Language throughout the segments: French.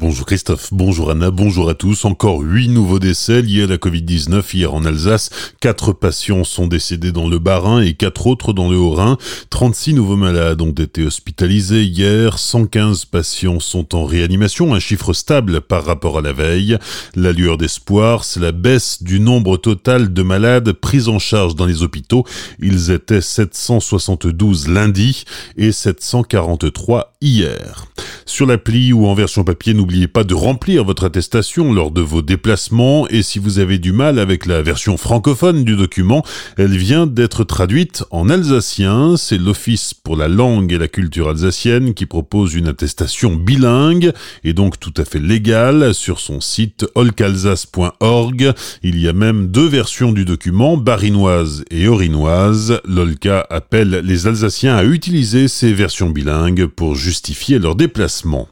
Bonjour Christophe, bonjour Anna, bonjour à tous. Encore huit nouveaux décès liés à la Covid-19 hier en Alsace. Quatre patients sont décédés dans le Bas-Rhin et quatre autres dans le Haut-Rhin. 36 nouveaux malades ont été hospitalisés hier. 115 patients sont en réanimation, un chiffre stable par rapport à la veille. La lueur d'espoir, c'est la baisse du nombre total de malades pris en charge dans les hôpitaux. Ils étaient 772 lundi et 743 hier. Sur l'appli ou en version papier, n'oubliez pas de remplir votre attestation lors de vos déplacements et si vous avez du mal avec la version francophone du document, elle vient d'être traduite en alsacien. C'est l'Office pour la langue et la culture alsacienne qui propose une attestation bilingue et donc tout à fait légale sur son site olcalsace.org. Il y a même deux versions du document, barinoise et orinoise. L'Olca appelle les Alsaciens à utiliser ces versions bilingues pour justifier leur déplacement.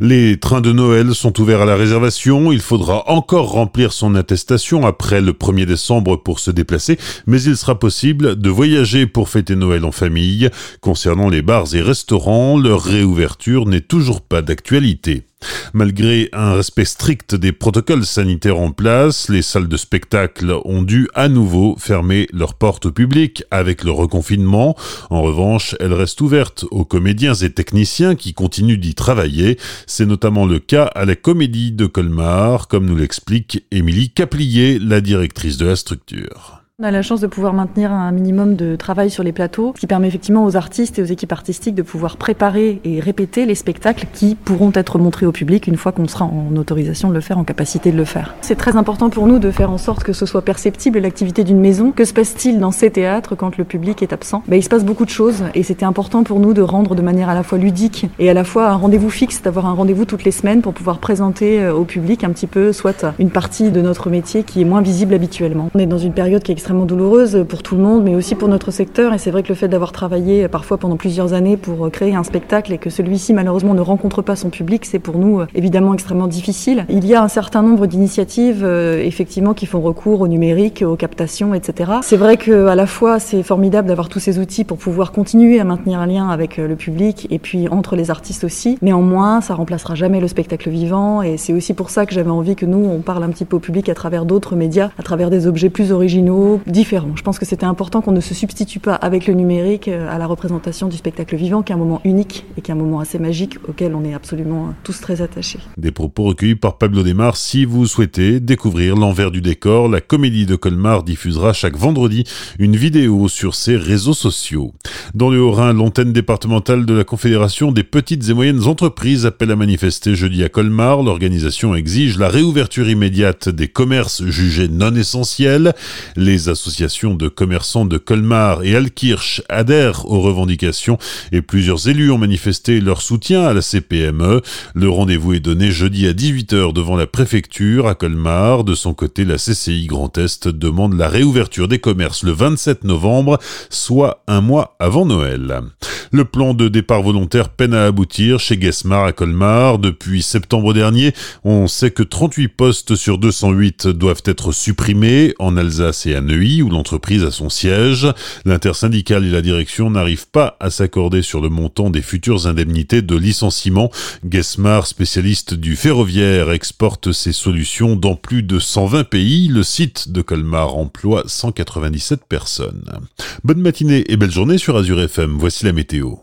Les trains de Noël sont ouverts à la réservation. Il faudra encore remplir son attestation après le 1er décembre pour se déplacer, mais il sera possible de voyager pour fêter Noël en famille. Concernant les bars et restaurants, leur réouverture n'est toujours pas d'actualité. Malgré un respect strict des protocoles sanitaires en place, les salles de spectacle ont dû à nouveau fermer leurs portes au public avec le reconfinement. En revanche, elles restent ouvertes aux comédiens et techniciens qui continuent d'y travailler. C'est notamment le cas à la comédie de Colmar, comme nous l'explique Émilie Caplier, la directrice de la structure. On a la chance de pouvoir maintenir un minimum de travail sur les plateaux, ce qui permet effectivement aux artistes et aux équipes artistiques de pouvoir préparer et répéter les spectacles qui pourront être montrés au public une fois qu'on sera en autorisation de le faire, en capacité de le faire. C'est très important pour nous de faire en sorte que ce soit perceptible l'activité d'une maison. Que se passe-t-il dans ces théâtres quand le public est absent? Ben, Il se passe beaucoup de choses et c'était important pour nous de rendre de manière à la fois ludique et à la fois un rendez-vous fixe, d'avoir un rendez-vous toutes les semaines pour pouvoir présenter euh, au public un petit peu soit une partie de notre métier qui est moins visible habituellement. On est dans une période qui est extrêmement douloureuse pour tout le monde, mais aussi pour notre secteur. Et c'est vrai que le fait d'avoir travaillé parfois pendant plusieurs années pour créer un spectacle et que celui-ci malheureusement ne rencontre pas son public, c'est pour nous euh, évidemment extrêmement difficile. Il y a un certain nombre d'initiatives euh, effectivement qui font recours au numérique, aux captations, etc. C'est vrai que à la fois c'est formidable d'avoir tous ces outils pour pouvoir continuer à maintenir un lien avec euh, le public et puis entre les artistes aussi. Néanmoins, ça remplacera jamais le spectacle vivant et c'est aussi pour ça que j'avais envie que nous on parle un petit peu au public à travers d'autres médias, à travers des objets plus originaux, différent. Je pense que c'était important qu'on ne se substitue pas avec le numérique euh, à la représentation du spectacle vivant, qui est un moment unique et qui est un moment assez magique auquel on est absolument euh, tous très attachés. Des propos recueillis par Pablo Desmar. Si vous souhaitez découvrir l'envers du décor, la comédie de Colmar diffusera chaque vendredi une vidéo sur ses réseaux sociaux. Dans le Haut-Rhin, l'antenne départementale de la Confédération des petites et moyennes entreprises appelle à manifester jeudi à Colmar. L'organisation exige la réouverture immédiate des commerces jugés non essentiels. Les associations de commerçants de Colmar et Alkirch adhèrent aux revendications et plusieurs élus ont manifesté leur soutien à la CPME. Le rendez-vous est donné jeudi à 18h devant la préfecture à Colmar. De son côté, la CCI Grand Est demande la réouverture des commerces le 27 novembre, soit un mois avant Noël. Le plan de départ volontaire peine à aboutir chez Guesmar à Colmar. Depuis septembre dernier, on sait que 38 postes sur 208 doivent être supprimés en Alsace et à Où l'entreprise a son siège. L'intersyndicale et la direction n'arrivent pas à s'accorder sur le montant des futures indemnités de licenciement. Guesmar, spécialiste du ferroviaire, exporte ses solutions dans plus de 120 pays. Le site de Colmar emploie 197 personnes. Bonne matinée et belle journée sur Azure FM. Voici la météo.